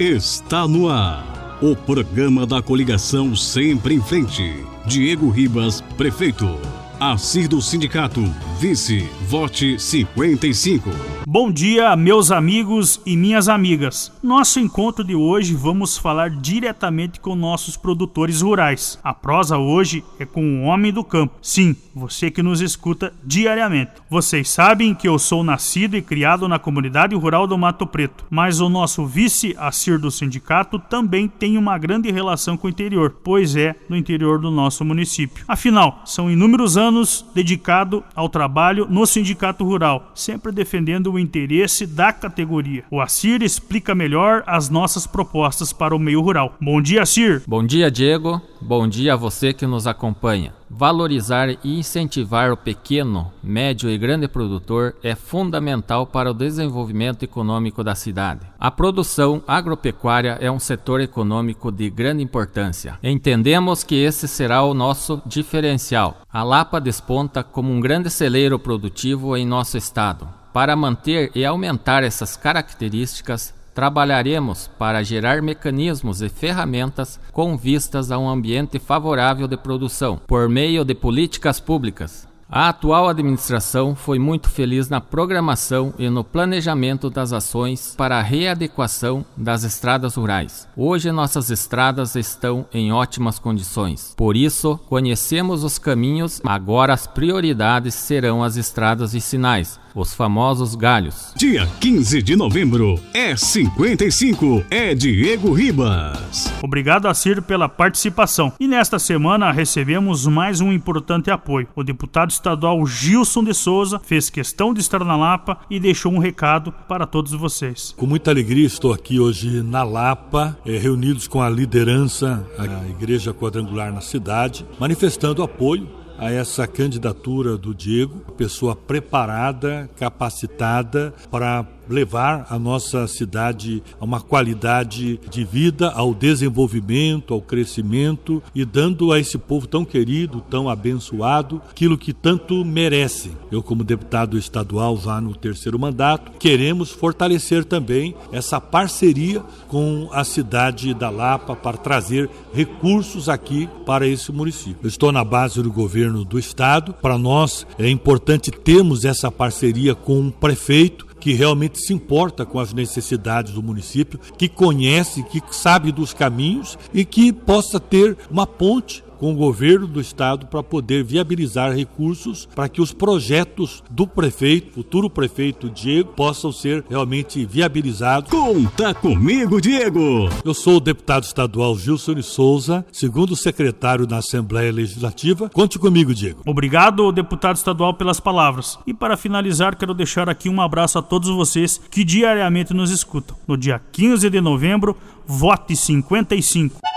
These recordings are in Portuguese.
está no ar. O programa da coligação Sempre em Frente. Diego Ribas, prefeito. Assir do Sindicato, vice, vote 55. Bom dia, meus amigos e minhas amigas. Nosso encontro de hoje vamos falar diretamente com nossos produtores rurais. A prosa hoje é com o homem do campo. Sim, você que nos escuta diariamente. Vocês sabem que eu sou nascido e criado na comunidade rural do Mato Preto, mas o nosso vice Assir do sindicato também tem uma grande relação com o interior, pois é do interior do nosso município. Afinal, são inúmeros anos dedicado ao trabalho no sindicato rural, sempre defendendo o interesse da categoria. O Assir explica melhor as nossas propostas para o meio rural. Bom dia, Assir. Bom dia, Diego. Bom dia a você que nos acompanha. Valorizar e incentivar o pequeno, médio e grande produtor é fundamental para o desenvolvimento econômico da cidade. A produção agropecuária é um setor econômico de grande importância. Entendemos que esse será o nosso diferencial. A Lapa desponta como um grande celeiro produtivo em nosso estado. Para manter e aumentar essas características, Trabalharemos para gerar mecanismos e ferramentas com vistas a um ambiente favorável de produção, por meio de políticas públicas, a atual administração foi muito feliz na programação e no planejamento das ações para a readequação das estradas rurais. Hoje nossas estradas estão em ótimas condições. Por isso, conhecemos os caminhos, agora as prioridades serão as estradas vicinais, os famosos galhos. Dia 15 de novembro é 55, é Diego Ribas. Obrigado a Cir pela participação. E nesta semana recebemos mais um importante apoio. O deputado estadual Gilson de Souza fez questão de estar na Lapa e deixou um recado para todos vocês. Com muita alegria estou aqui hoje na Lapa, eh, reunidos com a liderança da Igreja Quadrangular na cidade, manifestando apoio a essa candidatura do Diego, pessoa preparada, capacitada para levar a nossa cidade a uma qualidade de vida, ao desenvolvimento, ao crescimento e dando a esse povo tão querido, tão abençoado, aquilo que tanto merece. Eu, como deputado estadual, já no terceiro mandato, queremos fortalecer também essa parceria com a cidade da Lapa para trazer recursos aqui para esse município. Eu estou na base do governo do estado. Para nós é importante termos essa parceria com o prefeito que realmente se importa com as necessidades do município, que conhece, que sabe dos caminhos e que possa ter uma ponte com o governo do estado para poder viabilizar recursos para que os projetos do prefeito, futuro prefeito Diego, possam ser realmente viabilizados. Conta comigo, Diego! Eu sou o deputado estadual Gilson de Souza, segundo secretário da Assembleia Legislativa. Conte comigo, Diego. Obrigado, deputado estadual, pelas palavras. E para finalizar, quero deixar aqui um abraço a todos vocês que diariamente nos escutam. No dia 15 de novembro, vote 55.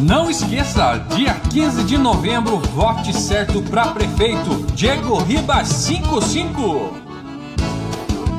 Não esqueça, dia 15 de novembro, vote certo para prefeito Diego Ribas 55.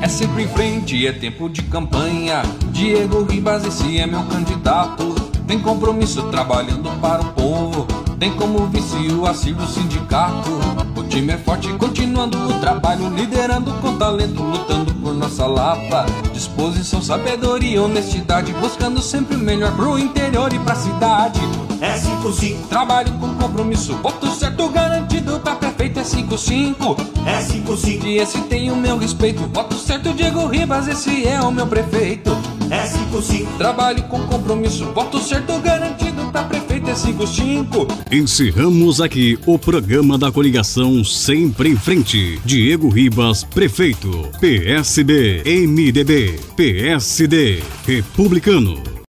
É sempre em frente, é tempo de campanha. Diego Ribas, esse é meu candidato. Tem compromisso trabalhando para o povo. Tem como vice o do sindicato. Time é forte, continuando o trabalho, liderando com talento, lutando por nossa lapa. Disposição, sabedoria, honestidade, buscando sempre o melhor pro interior e pra cidade. É 55. Trabalho com compromisso, voto certo garantido pra prefeito é 55. É 55. E esse tem o meu respeito, voto certo Diego Ribas, esse é o meu prefeito. É 55. Trabalho com compromisso, voto certo garantido pra prefeito é 55. Encerramos aqui o programa da coligação Sempre em Frente. Diego Ribas, prefeito. PSB, MDB, PSD, Republicano.